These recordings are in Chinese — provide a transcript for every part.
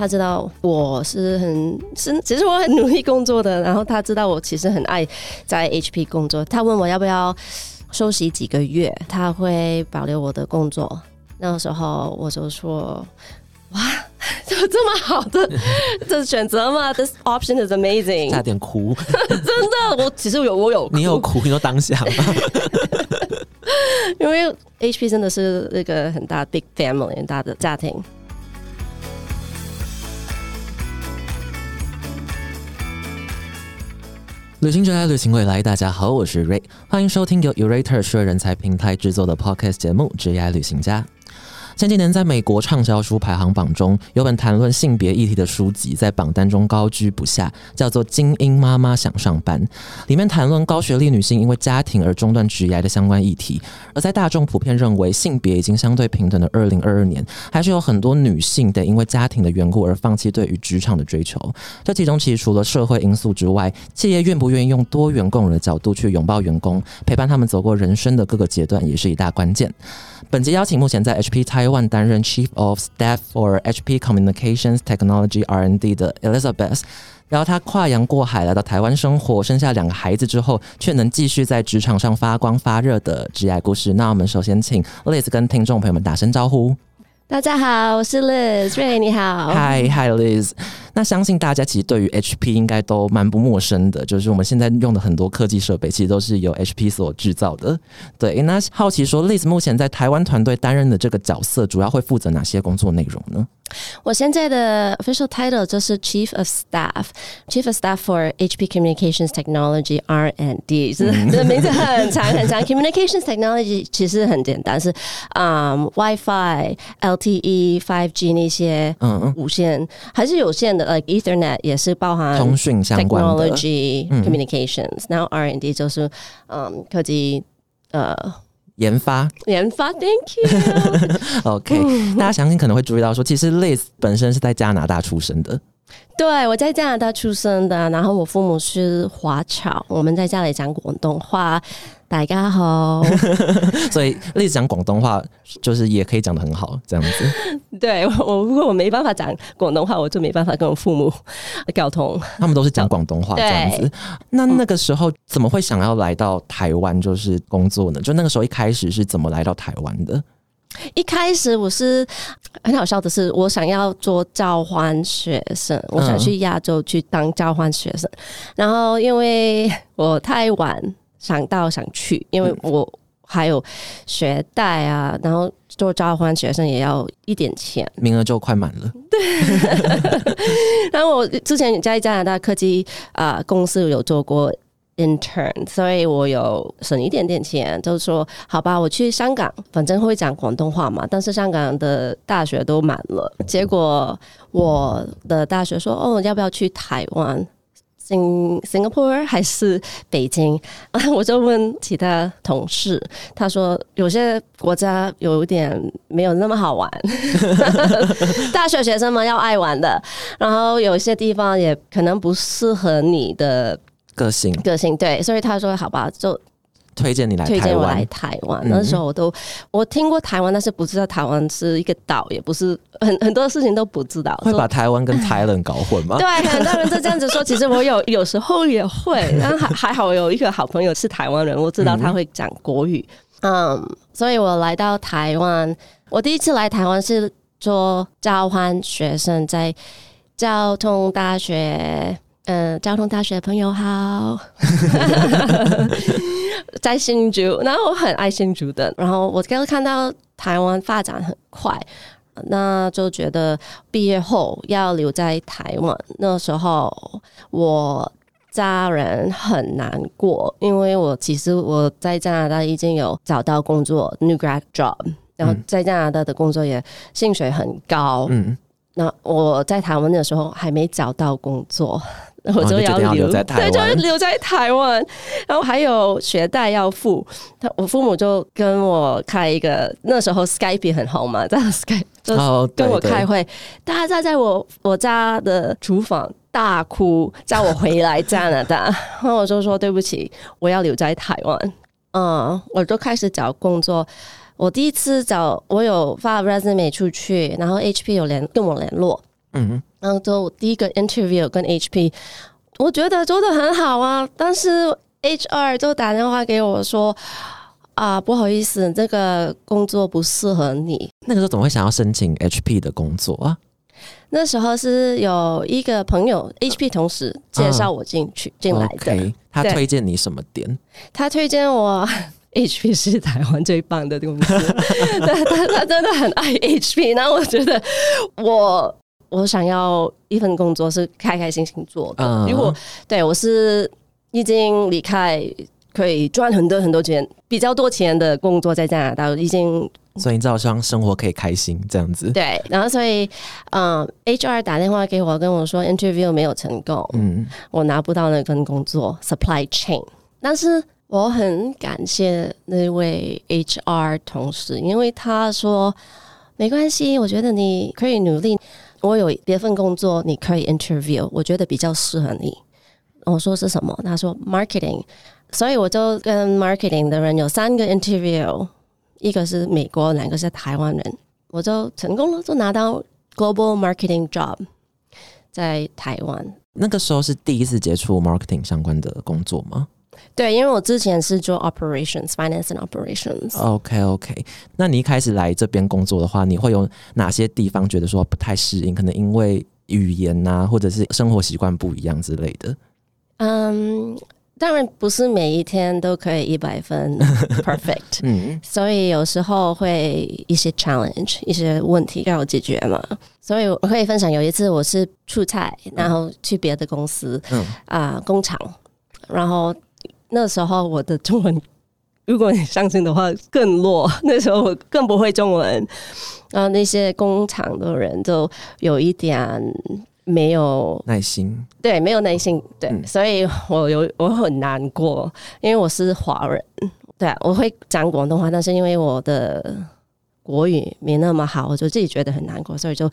他知道我是很是，其实我很努力工作的。然后他知道我其实很爱在 HP 工作。他问我要不要休息几个月，他会保留我的工作。那个时候我就说：“哇，有 这么好的 这选择吗？This option is amazing。”差点哭，真的，我其实有我有你有哭，你说当下吗？因为 HP 真的是那个很大 big family 很大的家庭。旅行者爱旅行未来，大家好，我是 Ray，欢迎收听由 Urator 社人才平台制作的 Podcast 节目《职业旅行家》。前几年，在美国畅销书排行榜中，有本谈论性别议题的书籍在榜单中高居不下，叫做《精英妈妈想上班》。里面谈论高学历女性因为家庭而中断职业的相关议题。而在大众普遍认为性别已经相对平等的二零二二年，还是有很多女性得因为家庭的缘故而放弃对于职场的追求。这其中其实除了社会因素之外，企业愿不愿意用多元共融的角度去拥抱员工，陪伴他们走过人生的各个阶段，也是一大关键。本集邀请目前在 HP 担任 Chief of Staff for HP Communications Technology R&D 的 Elizabeth，然后她跨洋过海来到台湾生活，生下两个孩子之后，却能继续在职场上发光发热的职业故事。那我们首先请 Liz 跟听众朋友们打声招呼。大家好，我是 Liz，瑞，你好。Hi，Hi，Liz。那相信大家其实对于 HP 应该都蛮不陌生的，就是我们现在用的很多科技设备，其实都是由 HP 所制造的。对，那好奇说，Liz 目前在台湾团队担任的这个角色，主要会负责哪些工作内容呢？我现在的 official title 就是 Chief of Staff，Chief of Staff for HP Communications Technology R and D，是这名字很长很长。Communications Technology 其实很简单，是啊，WiFi、LTE、5G 那些嗯无线还是有线的，like Ethernet 也是包含通讯相关的 Technology Communications。然后 R and D 就是嗯科技呃。研发，研发，Thank you。OK，大家相信可能会注意到，说其实 Liz 本身是在加拿大出生的。对，我在加拿大出生的，然后我父母是华侨，我们在家里讲广东话。大家好，所以例子讲广东话，就是也可以讲的很好，这样子。对我，如果我没办法讲广东话，我就没办法跟我父母沟通。他们都是讲广东话这样子。那那个时候怎么会想要来到台湾，就是工作呢？就那个时候一开始是怎么来到台湾的？一开始我是很好笑的是，我想要做交换学生，我想去亚洲去当交换学生，然后因为我太晚。想到想去，因为我还有学贷啊，然后做交换学生也要一点钱，名额就快满了。对，然后我之前在加拿大科技啊公司有做过 intern，所以我有省一点点钱，就是说好吧，我去香港，反正会讲广东话嘛。但是香港的大学都满了，结果我的大学说哦，要不要去台湾？新 Singapore 还是北京？我就问其他同事，他说有些国家有点没有那么好玩，大学学生们要爱玩的，然后有些地方也可能不适合你的个性，个性对，所以他说好吧，就。推荐你来，推荐我来台湾。那时候我都我听过台湾，但是不知道台湾是一个岛，也不是 很很多事情都不知道。会把台湾跟台湾搞混吗？对，很多人就这样子说。其实我有有时候也会，但还还好有一个好朋友是台湾人，我知道他会讲国语。嗯，所以我来到台湾，我第一次来台湾是做交换学生，在交通大学。嗯，交通大学的朋友好。在新竹，然后我很爱新竹的。然后我刚看到台湾发展很快，那就觉得毕业后要留在台湾。那时候我家人很难过，因为我其实我在加拿大已经有找到工作，new grad job，然后在加拿大的工作也薪水很高。嗯，那我在台湾的时候还没找到工作。我就要留在台湾，对，就留在台湾。然后还有学贷要付，他我父母就跟我开一个，那时候 Skype 很红嘛，在 Skype 就跟我开会，大家在我我家的厨房大哭，叫我回来加拿大。然后我就说对不起，我要留在台湾。嗯，我就开始找工作。我第一次找，我有发 resume 出去，然后 HP 有联跟我联络。嗯。然后就第一个 interview 跟 HP，我觉得做的很好啊，但是 HR 就打电话给我说。啊，不好意思，这个工作不适合你。那个时候怎么会想要申请 HP 的工作啊？那时候是有一个朋友 HP 同事介绍我进去进来的。他推荐你什么点？他推荐我 HP 是台湾最棒的公司。对，他他真的很爱 HP。然后我觉得我我想要一份工作是开开心心做的。如果对我是已经离开。可以赚很多很多钱，比较多钱的工作在加拿大已经，所以你知道希望生活可以开心这样子。对，然后所以嗯，HR 打电话给我跟我说 interview 没有成功，嗯，我拿不到那份工作 supply chain，但是我很感谢那位 HR 同事，因为他说没关系，我觉得你可以努力，我有别份工作你可以 interview，我觉得比较适合你。我说是什么？他说 marketing。所以我就跟 marketing 的人有三个 interview，一个是美国，两个是台湾人，我就成功了，就拿到 global marketing job 在台湾。那个时候是第一次接触 marketing 相关的工作吗？对，因为我之前是做 operations finance and operations。OK OK，那你一开始来这边工作的话，你会有哪些地方觉得说不太适应？可能因为语言呐，或者是生活习惯不一样之类的。嗯。当然不是每一天都可以一百分 perfect，嗯，所以有时候会一些 challenge，一些问题要解决嘛。所以我可以分享，有一次我是出差，然后去别的公司，嗯啊工厂，然后那时候我的中文，如果你相信的话更弱，那时候我更不会中文，然后那些工厂的人就有一点。没有耐心，对，没有耐心，对，所以我有我很难过，因为我是华人，对，我会讲广东话，但是因为我的国语没那么好，我就自己觉得很难过，所以就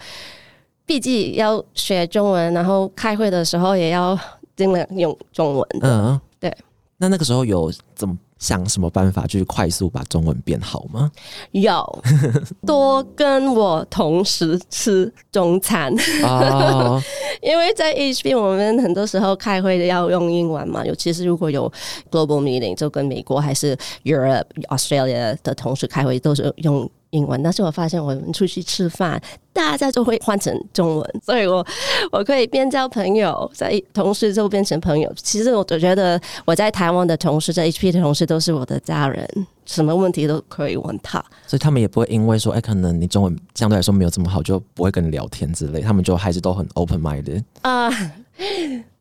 毕竟要学中文，然后开会的时候也要尽量用中文。嗯，对。那那个时候有怎么？想什么办法去快速把中文变好吗？有 多跟我同时吃中餐哦，因为在 HB 我们很多时候开会要用英文嘛，尤其是如果有 global meeting，就跟美国还是 Europe、Australia 的同事开会都是用。英文，但是我发现我们出去吃饭，大家就会换成中文，所以我我可以边交朋友，在同事就变成朋友。其实我我觉得我在台湾的同事，在 HP 的同事都是我的家人，什么问题都可以问他。所以他们也不会因为说，哎，可能你中文相对来说没有这么好，就不会跟你聊天之类。他们就还是都很 open minded 啊。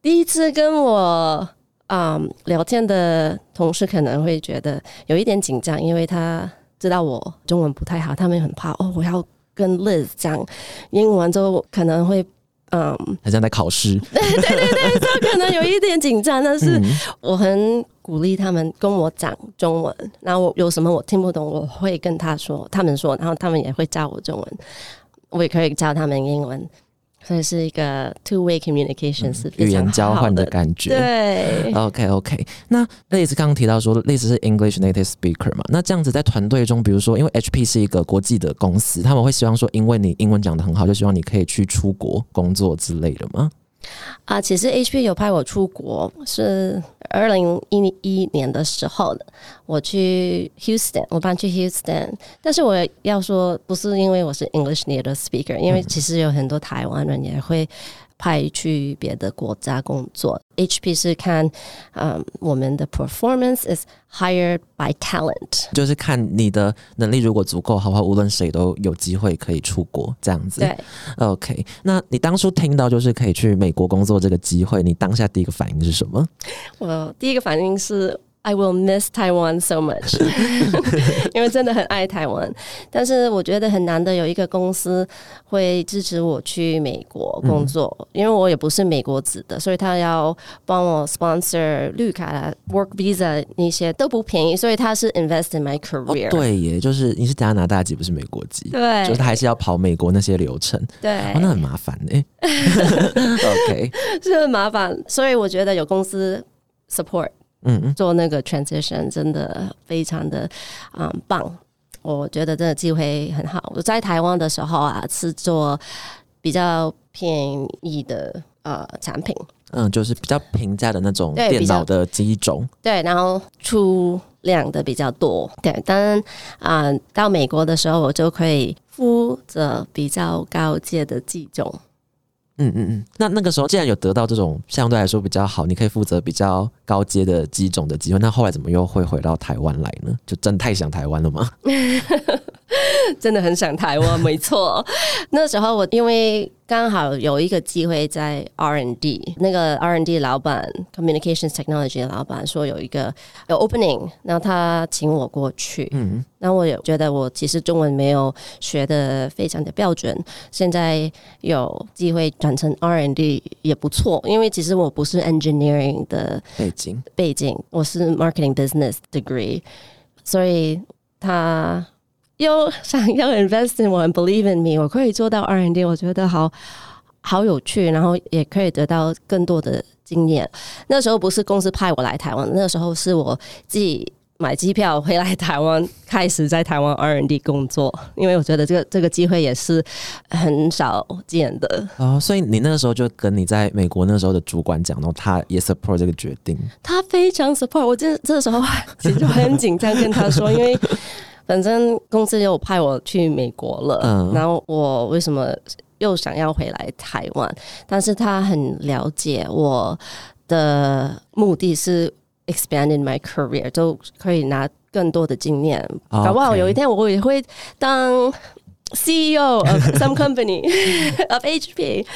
第一次跟我啊聊天的同事可能会觉得有一点紧张，因为他。知道我中文不太好，他们很怕哦。我要跟 Liz 讲英文，之后可能会嗯，好像在考试。对对对对，就可能有一点紧张。但是我很鼓励他们跟我讲中文，然后我有什么我听不懂，我会跟他说，他们说，然后他们也会教我中文，我也可以教他们英文。所以是一个 two way communication，是语言交换的感觉。对，OK OK。那类似刚刚提到说，类似是 English native speaker 嘛？那这样子在团队中，比如说，因为 HP 是一个国际的公司，他们会希望说，因为你英文讲的很好，就希望你可以去出国工作之类的吗？啊，其实 HP 有派我出国，是二零一一年的时候的。我去 Houston，我搬去 Houston，但是我要说，不是因为我是 English native speaker，因为其实有很多台湾人也会。派去别的国家工作，HP 是看，嗯，我们的 performance is hired by talent，就是看你的能力如果足够好的话，无论谁都有机会可以出国这样子。对，OK，那你当初听到就是可以去美国工作这个机会，你当下第一个反应是什么？我第一个反应是。I will miss Taiwan so much，因为真的很爱台湾。但是我觉得很难得有一个公司会支持我去美国工作，因为我也不是美国籍的，所以他要帮我 sponsor 绿卡、work visa 那些都不便宜，所以他是 invest in my career。对耶，就是你是加拿大籍，不是美国籍，对，就是他还是要跑美国那些流程，对，那很麻烦呢。OK，是很麻烦，所以我觉得有公司 support。嗯嗯，做那个 transition 真的非常的啊棒，我觉得这个机会很好。我在台湾的时候啊，是做比较便宜的呃产品，嗯，就是比较平价的那种电脑的机种。对，然后出量的比较多，对。当然啊、到美国的时候，我就可以负责比较高阶的机种。嗯嗯嗯。那那个时候既然有得到这种相对来说比较好，你可以负责比较高阶的机种的机会，那后来怎么又会回到台湾来呢？就真太想台湾了吗？真的很想台湾，没错。那时候我因为刚好有一个机会在 R&D，那个 R&D 老板 Communications Technology 的老板说有一个有 opening，然后他请我过去。嗯，那我也觉得我其实中文没有学的非常的标准，现在有机会转成 R&D 也不错，因为其实我不是 engineering 的背景。背景，我是 marketing business degree，所以他又想要 invest in 我，and believe in me，我可以做到 R&D，我觉得好好有趣，然后也可以得到更多的经验。那时候不是公司派我来台湾，那时候是我自己。买机票回来台湾，开始在台湾 R&D 工作，因为我觉得这个这个机会也是很少见的。哦，所以你那个时候就跟你在美国那时候的主管讲，然后他也 support 这个决定。他非常 support 我这这时候其实就很紧张跟他说，因为反正公司又派我去美国了，嗯。然后我为什么又想要回来台湾？但是他很了解我的目的是 expanding my career，就可以拿更多的经验，哦搞不好有一天我也会当 CEO of some company of HP，、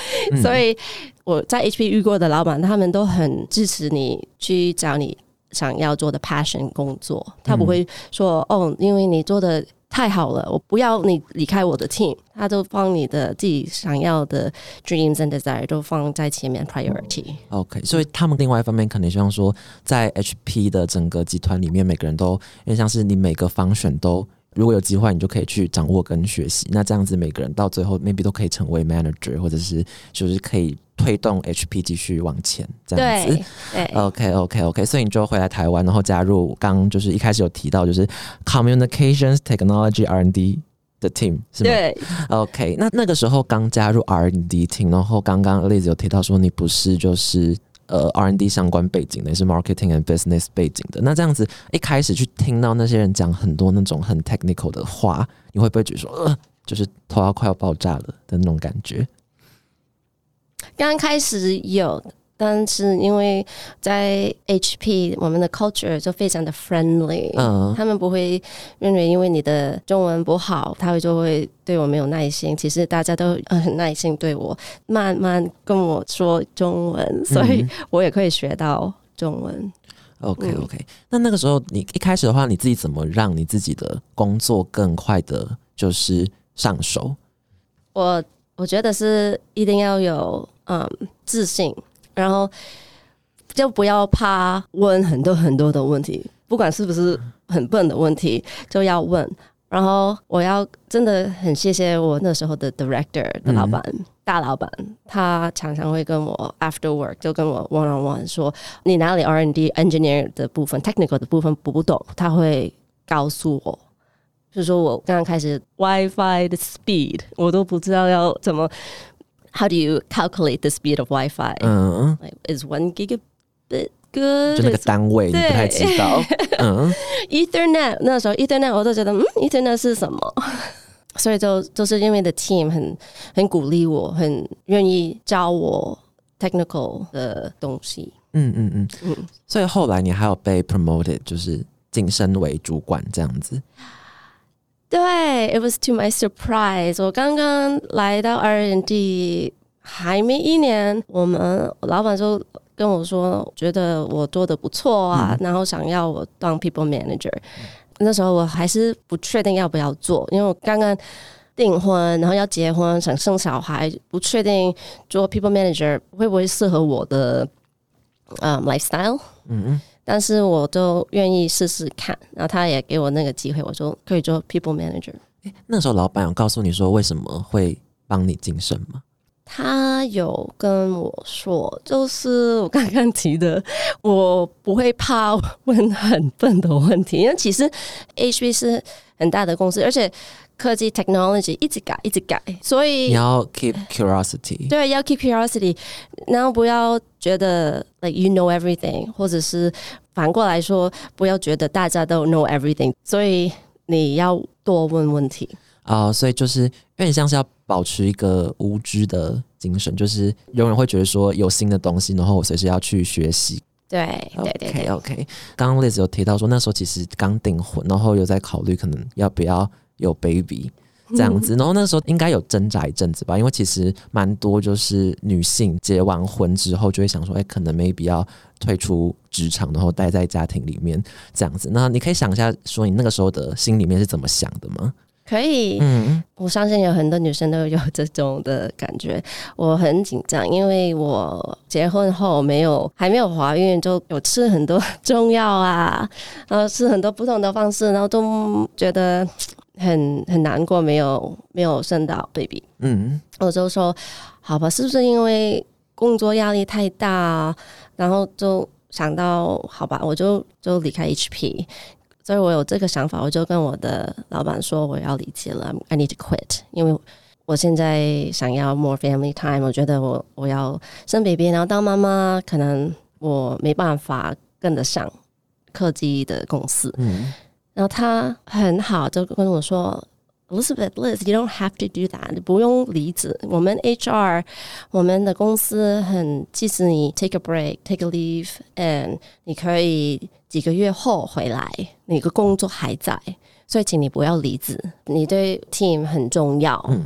所以我在 HP 遇过的老板，他们都很支持你去找你想要做的 passion 工作，他不会说、哦，因为你做的太好了，我不要你离开我的 team，他都放你的自己想要的 dreams and desire 都放在前面 priority。OK，所以他们另外一方面可能希望说，在 HP 的整个集团里面，每个人都因为像是你每个方选都，如果有机会，你就可以去掌握跟学习。那这样子，每个人到最后 maybe 都可以成为 manager，或者是就是可以推动 HP 继续往前这样子对。对 OK OK OK，所以你就回来台湾，然后加入刚就是一开始有提到就是 Communications Technology R&D 的 team 是吗？对 OK，那那个时候刚加入 R&D team，然后刚刚例子有提到说你不是就是呃，R N D 相关背景的，也是 marketing and business 背景的。那这样子一开始去听到那些人讲很多那种很 technical 的话，你会不会觉得说呃，就是头要快要爆炸了的那种感觉？刚开始有，但是因为在 HP 我们的 culture 就非常的 friendly，、嗯他们不会认为因为你的中文不好，他会就会对我没有耐心。其实大家都呃很耐心对我，慢慢跟我说中文，所以我也可以学到中文。OK 嗯 OK，、那那个时候你一开始的话，你自己怎么让你自己的工作更快的，就是上手？我我觉得是一定要有嗯自信，然后就不要怕问很多很多的问题，不管是不是很笨的问题，就要问。然后我要真的很谢谢我那时候的 director 的老板、大老板，他常常会跟我 after work 就跟我 one on one 说，你哪里 R&D engineer 的部分 technical 的部分不懂，他会告诉我。就是说我刚刚开始 WiFi 的 speed，我都不知道要怎么。How do you calculate the speed of WiFi？、嗯， Like, is one gigabit good？就那个 Is 单位你不太知道。嗯 Ethernet 那时候 Ethernet 我都觉得嗯 Ethernet 是什么？所以就就是因为的 team 很很鼓励我，很愿意教我 technical 的东西。嗯嗯嗯嗯所以后来你还有被 promoted，就是晋升为主管这样子。 对，it was to my surprise。我刚刚来到 R&D 还没一年，我们老板就跟我说，觉得我做的不错啊，然后想要我当 people manager。那时候我还是不确定要不要做，因为我刚刚订婚，然后要结婚，想生小孩，不确定做 people manager 会不会适合我的嗯 lifestyle。嗯嗯，但是我都愿意试试看，然后他也给我那个机会，我说可以做 people manager。诶那时候老板有告诉你说为什么会帮你晋升吗？他有跟我说，就是我刚刚提的，我不会怕问很笨的问题，因为其实 HB 是很大的公司，而且科技 technology 一直改，一直改，所以你要 keep curiosity。对，要 keep curiosity，然后不要觉得 like you know everything，或者是反过来说，不要觉得大家都 know everything，所以你要多问问题。啊、所以就是有点像是要保持一个无知的精神，就是永远会觉得说有新的东西，然后我随时要去学习。对对对 OK 对 OK，刚刚 Liz 有提到说那时候其实刚订婚，然后有在考虑可能要不要有 baby 这样子，然后那时候应该有挣扎一阵子吧，因为其实蛮多就是女性结完婚之后就会想说，哎、可能 maybe 要退出职场，然后待在家庭里面这样子。那你可以想一下，说你那个时候的心里面是怎么想的吗？可以。嗯我相信有很多女生都有这种的感觉。我很紧张，因为我结婚后没有还没有怀孕，就有吃很多 中药啊，然后吃很多不同的方式，然后都觉得很很难过，没有没有生到 baby。嗯我就说，好吧，是不是因为工作压力太大，然后就想到，好吧，我就就离开 HP。所以我有这个想法，我就跟我的老板说我要离职了，I need to quit，因为我现在想要 more family time，我觉得我我要生 baby，然后当妈妈，可能我没办法跟得上科技的公司。嗯然后他很好，就跟我说：“Elizabeth, Liz, you don't have to do that，你不用离职。我们 HR，我们的公司很，即使你 take a break, take a leave，and 你可以几个月后回来，你的工作还在，所以请你不要离职，你对 team 很重要。嗯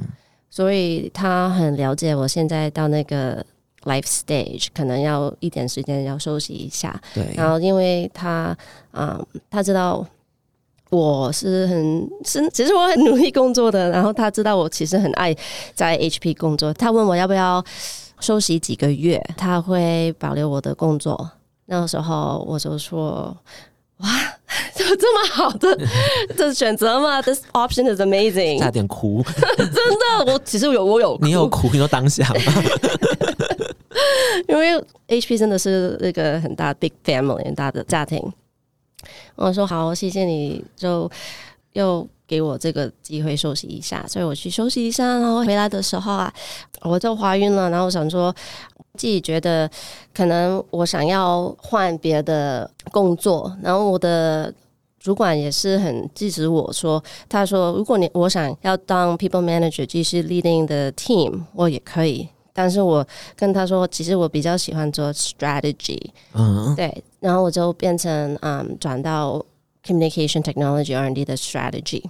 所以他很了解我现在到那个 life stage，可能要一点时间要休息一下。对，然后因为他，嗯，他知道我是很是，其实我很努力工作的，然后他知道我其实很爱在 HP 工作，他问我要不要休息几个月，他会保留我的工作。那个时候我就说。哇，怎么这么好的 的选择吗？This option is amazing，差点哭，真的。我其实有我有你有哭，你说当下吗？因为 HP 真的是那个很大 big family 很大的家庭。我说好，谢谢你，就又给我这个机会休息一下，所以我去休息一下，然后回来的时候啊，我就怀孕了，然后我想说。自己觉得可能我想要换别的工作，然后我的主管也是很支持我说，他说如果你我想要当 people manager，继续 leading the team，我也可以。但是我跟他说，其实我比较喜欢做 strategy，嗯，对，然后我就变成嗯转到 communication technology R and D 的 strategy。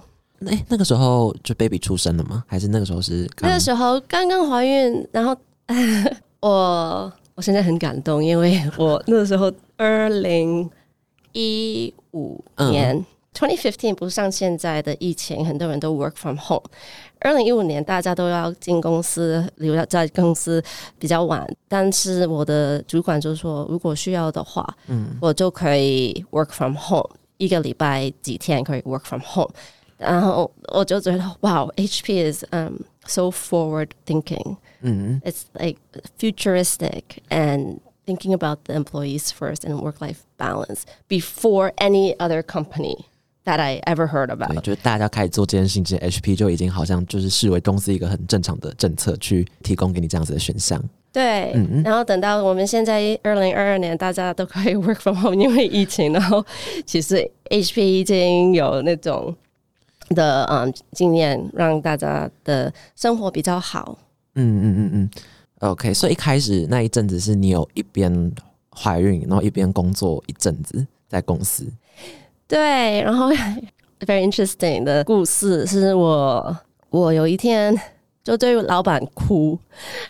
哎、那个时候就 baby 出生了吗？还是那个时候是刚那个时候刚刚怀孕，然后 我我现在很感动，因为 我那个时候二零一五年。Twenty fifteen 不像现在的疫情，很多人都 work from home。二零一五年大家都要进公司，留在公司比较晚。但是我的主管就说，如果需要的话，嗯我就可以 work from home，一个礼拜几天可以 work from home。然后我就觉得，哇，HP is um so forward thinking。嗯 It's like futuristic and thinking about the employees first and work life balance before any other company That I ever heard，about. 就是大家开始做这件事情之前，HP 就已经好像就是视为公司一个很正常的政策，去提供给你这样子的选项。对，嗯然后等到我们现在二零二二年，大家都可以 work from home，因为疫情，然后其实 HP 已经有那种的嗯经验，让大家的生活比较好。嗯嗯嗯嗯，OK。所以一开始那一阵子是你有一边怀孕，然后一边工作一阵子在公司。对，然后 very interesting 的故事是我我有一天就对老板哭，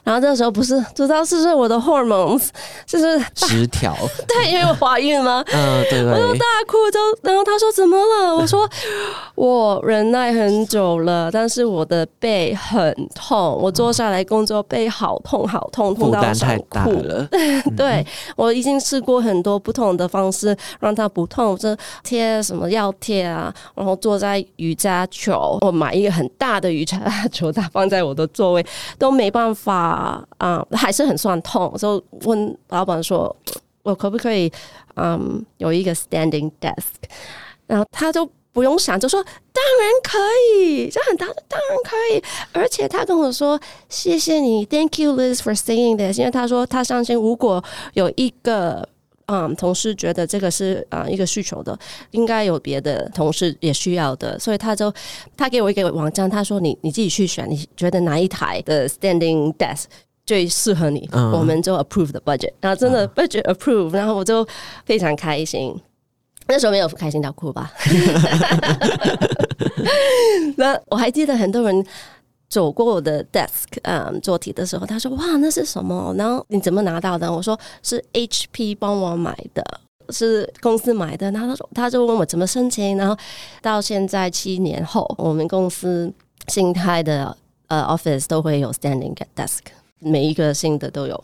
然后这时候不是知道是不是我的 hormones 就是失调，对，因为我怀孕吗？嗯，对对，大哭就，然后他说怎么了？我说我忍耐很久了，但是我的背很痛，我坐下来工作背好痛好痛，痛到想担太。了。对我已经试过很多不同的方式让它不痛，就贴什么药贴啊，然后坐在瑜伽球，我买一个很大的瑜伽球，它放在我的座位，都没办法啊、还是很酸痛，就问老板说，我可不可以嗯有一个 standing desk？然后他就不用想，就说当然可以，这很大，当然可以。而且他跟我说谢谢你，Thank you Liz for saying this，因为他说他相信如果有一个。嗯，同事觉得这个是啊、呃一个需求的，应该有别的同事也需要的，所以他就他给我一个网站，他说你你自己去选，你觉得哪一台的 standing desk 最适合你，嗯我们就 approve the budget，然后真的 budget approve，然后我就非常开心。那时候没有开心到哭吧？那我还记得很多人走过我的 desk，嗯，做题的时候，他说：“哇，那是什么？然后你怎么拿到的？”我说：“是 HP 帮我买的，是公司买的。”然后他说，他就问我怎么申请，然后到现在七年后，我们公司新开的呃 office 都会有 standing desk，每一个新的都有。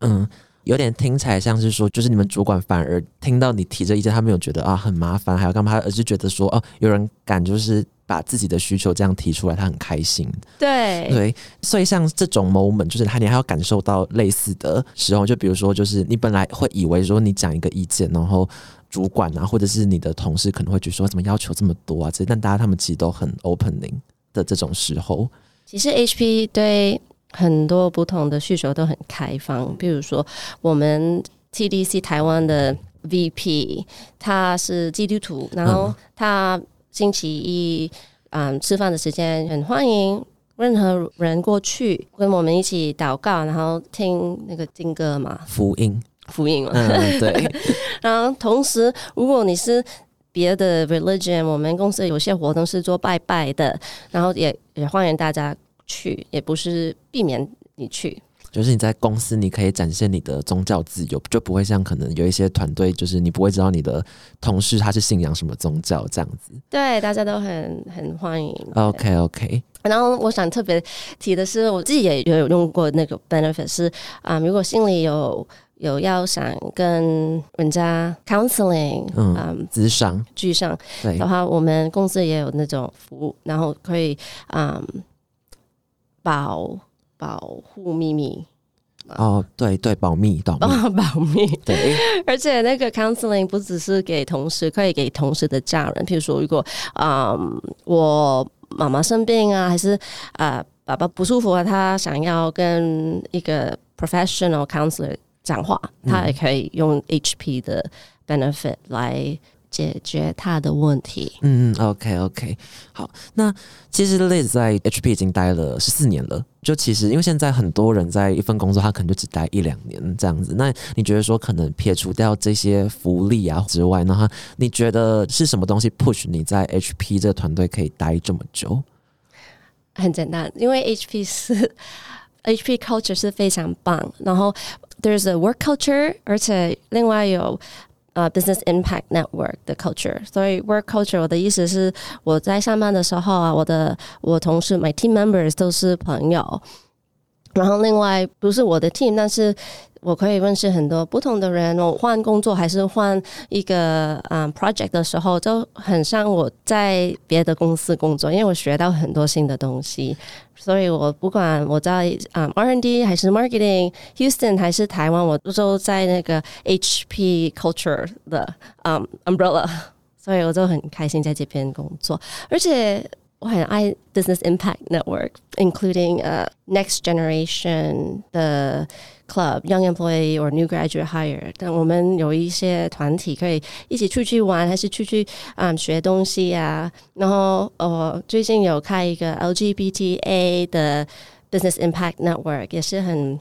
嗯，有点听起来像是说，就是你们主管反而听到你提这意见，他没有觉得啊很麻烦，还要干嘛，而是觉得说哦，有人敢就是把自己的需求这样提出来，他很开心。对，对，所以像这种 moment，就是他你还要感受到类似的时候，就比如说，就是你本来会以为说你讲一个意见，然后主管啊，或者是你的同事可能会觉得说怎么要求这么多啊，这但大家他们其实都很 opening 的这种时候，其实 HP 对很多不同的需求都很开放，比如说我们 TDC 台湾的 VP 他是基督徒，然后他星期一嗯吃饭的时间很欢迎。任何人过去跟我们一起祷告，然后听那个经歌嘛，福音，福音嘛。嗯，对，然后同时，如果你是别的 religion，我们公司有些活动是做拜拜的，然后也也欢迎大家去，也不是避免你去。就是你在公司你可以展现你的宗教自由，就不会像可能有一些团队，就是你不会知道你的同事他是信仰什么宗教这样子。对，大家都很很欢迎。OK OK，然后我想特别提的是，我自己也有用过那个 benefit 是啊、如果心里有有要想跟人家 counseling，嗯嗯，智商聚商对的话，我们公司也有那种服务，然后可以嗯保保护秘密，哦，对对，保密保密，保 保密。对，而且那个 counseling 不只是给同事，可以给同事的家人。譬如说，如果嗯我妈妈生病啊，还是啊爸爸不舒服啊，他想要跟一个 professional counselor 讲话，他也可以用 HP 的 benefit 来解决他的问题。嗯嗯，OK OK，好，那其实 Liz 在 HP 已经待了十四年了。就其实因为现在很多人在一份工作，他可能就只待一两年这样子。那你觉得说，可能撇除掉这些福利啊之外，那他你觉得是什么东西 push 你在 HP 这个团队可以待这么久？很简单，因为 HP 是 HP culture 是非常棒，然后 there's a work culture，而且另外有呃 business impact network 的 culture。所以 work culture 我的意思是我在上班的时候啊，我的我同事 my team members 都是朋友， 然后另外不是我的 team，但是我可以认识很多不同的人。我换工作还是换一个嗯 project 的时候，就很像我在别的公司工作，因为我学到很多新的东西。所以我不管我在嗯 R&D 还是 marketing，Houston 还是台湾，我都在那个 HP culture 的嗯 umbrella，所以我就很开心在这边工作，而且。我很爱 Business Impact Network，including uh next generation 的 club, young employee or new graduate hire。但我们有一些团体可以一起出去玩，还是出去啊、嗯、学东西啊。然后我最近有开一个 LGBTA 的 Business Impact Network，也是很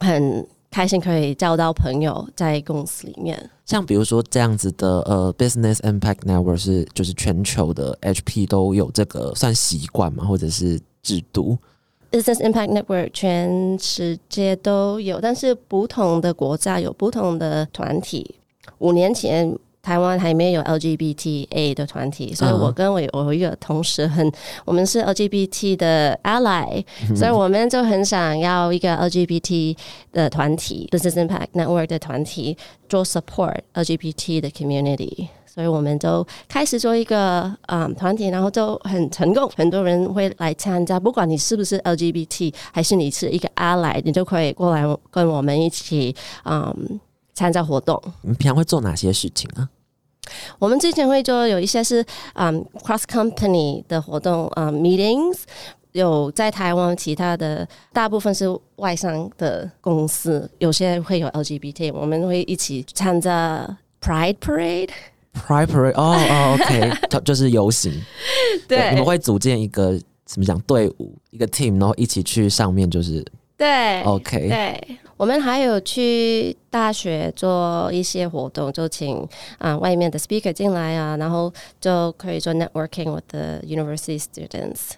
很 开心可以交到朋友在公司里面。像比如说这样子的呃 Business Impact Network 是就是全球的 HP 都有这个算习惯嘛，或者是制度？Business Impact Network 全世界都有，但是不同的国家有不同的团体。五年前台湾还没有 LGBTA 的团体，所以我跟我有我一个同事很，我们是 LGBT 的 ally，、所以我们就很想要一个 LGBT 的团体，Business Impact Network 的团体做 support LGBT 的 community。所以我们就开始做一个嗯团体，然后就很成功，很多人会来参加。不管你是不是 LGBT，还是你是一个 ally，你就可以过来跟我们一起嗯参加活动。你平常会做哪些事情啊？我们之前会就有一些是嗯 cross company 的活动，嗯 meetings。有在台湾，其他的大部分是外商的公司，有些会有 LGBT，我们会一起参加 Pride Parade。Pride Parade，哦哦，OK，就是游行。对，你们会组建一个怎么讲队伍，一个 team，然后一起去上面，就是对，OK。对，我们还有去大学做一些活动，就请啊外面的 speaker 进来啊，然后就可以做 networking with the university students。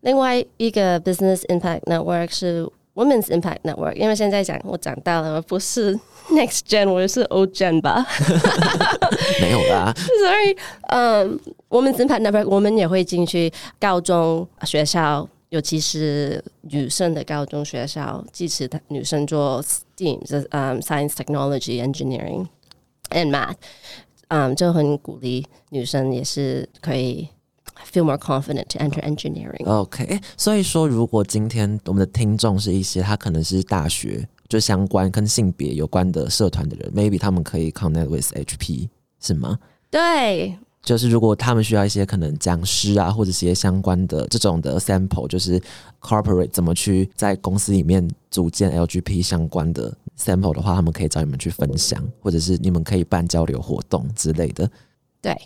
另外一个 Business Impact Network 是 Women's Impact Network，因为现在讲我长大了，不是 Next Gen，我是 Old Gen 吧？没有啦。所以，嗯，Women's Impact Network 我们也会进去高中学校，尤其是女生的高中学校，支持女生做 STEAM，嗯，Science、Technology、Engineering and Math，嗯，就很鼓励女生也是可以。feel more confident to enter engineering. OK，所以说，如果今天我们的听众是一些他可能是大学就相关跟性别有关的社团的人，maybe 他们可以 connect with HP 是吗？对，就是如果他们需要一些可能讲师啊，或者一些相关的这种的 sample，就是 corporate 怎么去在公司里面组建 LGP 相关的 sample 的话，他们可以找你们去分享，或者是你们可以办交流活动之类的。对。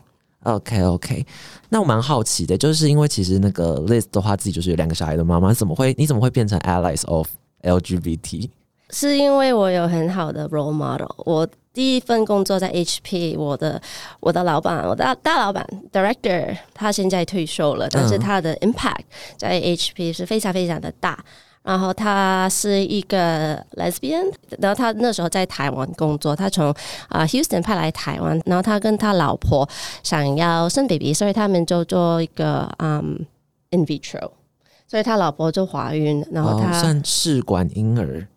OK OK，那我蛮好奇的，就是因为其实那个 Liz 的话，自己就是有两个小孩的妈妈，怎么会你怎么会变成 Allies of LGBT？是因为我有很好的 role model。我第一份工作在 HP，我的我的老板，我的大老板 Director，他现在退休了，但是他的 impact 在 HP 是非常非常的大。然后他是一个 lesbian，然后他那时候在台湾工作，他从啊 Houston 派来台湾，然后他跟他老婆想要生 baby，所以他们就做一个嗯 in vitro，所以他老婆就怀孕，然后他算试管婴儿。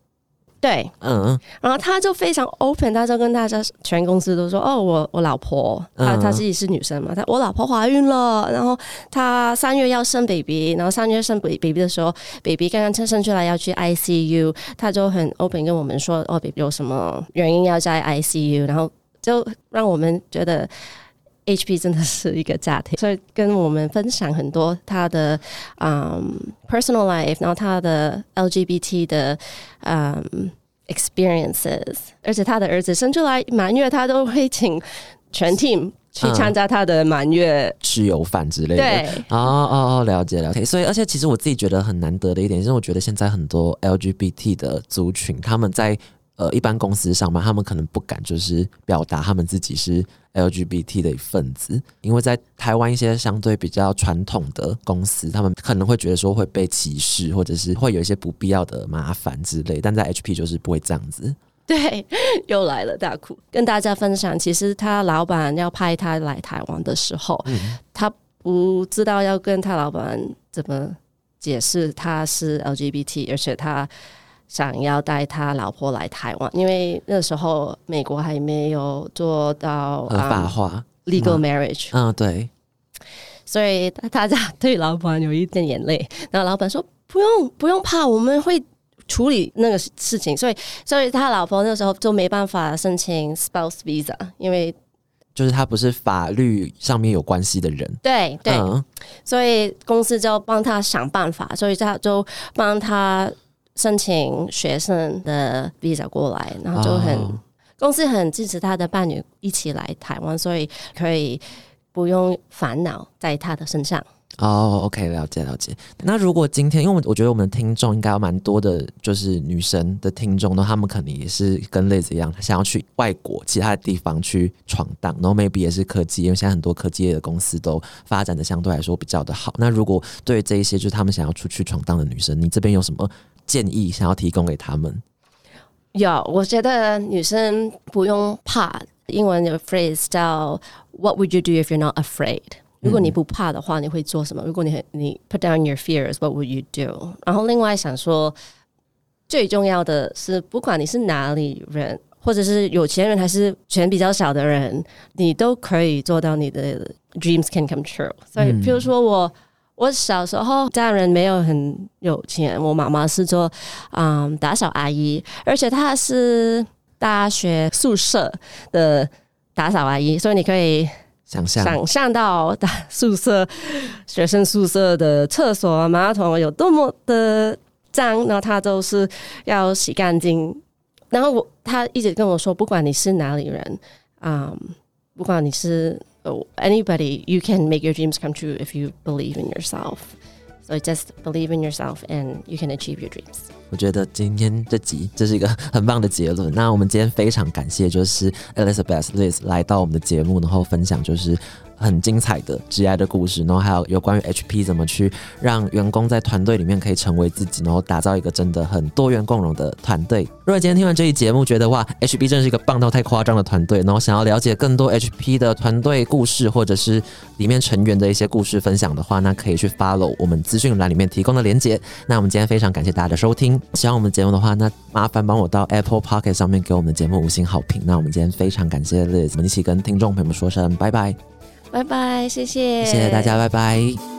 对，嗯，然后他就非常 open，他就跟大家全公司都说：“哦，我我老婆，她她自己是女生嘛，她我老婆怀孕了，然后她三月要生 baby，然后三月生 baby 的时候，baby 刚刚生生出来要去 ICU，他就很 open 跟我们说：哦，baby 有什么原因要在 ICU，然后就让我们觉得 HP 真的是一个家庭，所以跟我们分享很多他的嗯 personal life，然后他的 LGBT 的嗯。experiences，而且他的儿子生出来满月，他都会请全 team 去参加他的满月吃油饭之类的。对，哦哦哦，了解了解。所以，而且其实我自己觉得很难得的一点，是我觉得现在很多 LGBT 的族群，他们在。呃，一般公司上班，他们可能不敢就是表达他们自己是 LGBT 的一份子，因为在台湾一些相对比较传统的公司，他们可能会觉得说会被歧视，或者是会有一些不必要的麻烦之类。但在 HP 就是不会这样子。对，又来了大哭，跟大家分享，其实他老板要派他来台湾的时候，他不知道要跟他老板怎么解释他是 LGBT，而且他。想要带他老婆来台湾，因为那时候美国还没有做到合法化 legal marriage。嗯，对。所以大家对老板有一点眼泪，然后老板说：“不用，不用怕，我们会处理那个事情。”所以，所以他老婆那时候就没办法申请 spouse visa，因为就是他不是法律上面有关系的人。对对，所以公司就帮他想办法，所以他就帮他。申请学生的 visa 过来，然后就很公司很支持他的伴侣一起来台湾，所以可以不用烦恼在他的身上。哦，OK，了解了解。那如果今天，因为我我觉得我们的听众应该有蛮多的，就是女生的听众，那他们肯定也是跟类似一样，想要去外国其他的地方去闯荡，然后 maybe 也是科技，因为现在很多科技业的公司都发展的相对来说比较的好。那如果对这一些就是他们想要出去闯荡的女生，你这边有什么？建议想要提供给他们，有我觉得女生不用怕。英文有 phrase 叫 "What would you do if you're not afraid？" 如果你不怕的话，你会做什么？如果你你 put down your fears，what would you do？然后另外想说，最重要的是，不管你是哪里人，或者是有钱人还是钱比较少的人，你都可以做到你的 dreams can come true。所以，比如说我，我小时候家人没有很有钱，我妈妈是做嗯打扫阿姨，而且她是大学宿舍的打扫阿姨，所以你可以想象想象到大宿舍学生宿舍的厕所马桶有多么的脏，然后她都是要洗干净。然后我他一直跟我说，不管你是哪里人，啊、不管你是、呃 anybody，you can make your dreams come true if you believe in yourself. So just believe in yourself and you can achieve your dreams. 我觉得今天这集这是一个很棒的结论。那我们今天非常感谢，就是 Elizabeth Liz 来到我们的节目，然后分享就是 很精彩的 G I 的故事，然后还有有关于 HP 怎么去让员工在团队里面可以成为自己，然后打造一个真的很多元共融的团队。如果今天听完这一节目，觉得哇，HP 真是一个棒到太夸张的团队，然后想要了解更多 HP 的团队故事，或者是里面成员的一些故事分享的话，那可以去 follow 我们资讯栏里面提供的连接。那我们今天非常感谢大家的收听，喜欢我们节目的话，那麻烦帮我到 Apple Pocket 上面给我们的节目五星好评。那我们今天非常感谢 Liz，我们一起跟听众朋友们说声拜拜，拜拜，谢谢，谢谢大家，拜拜。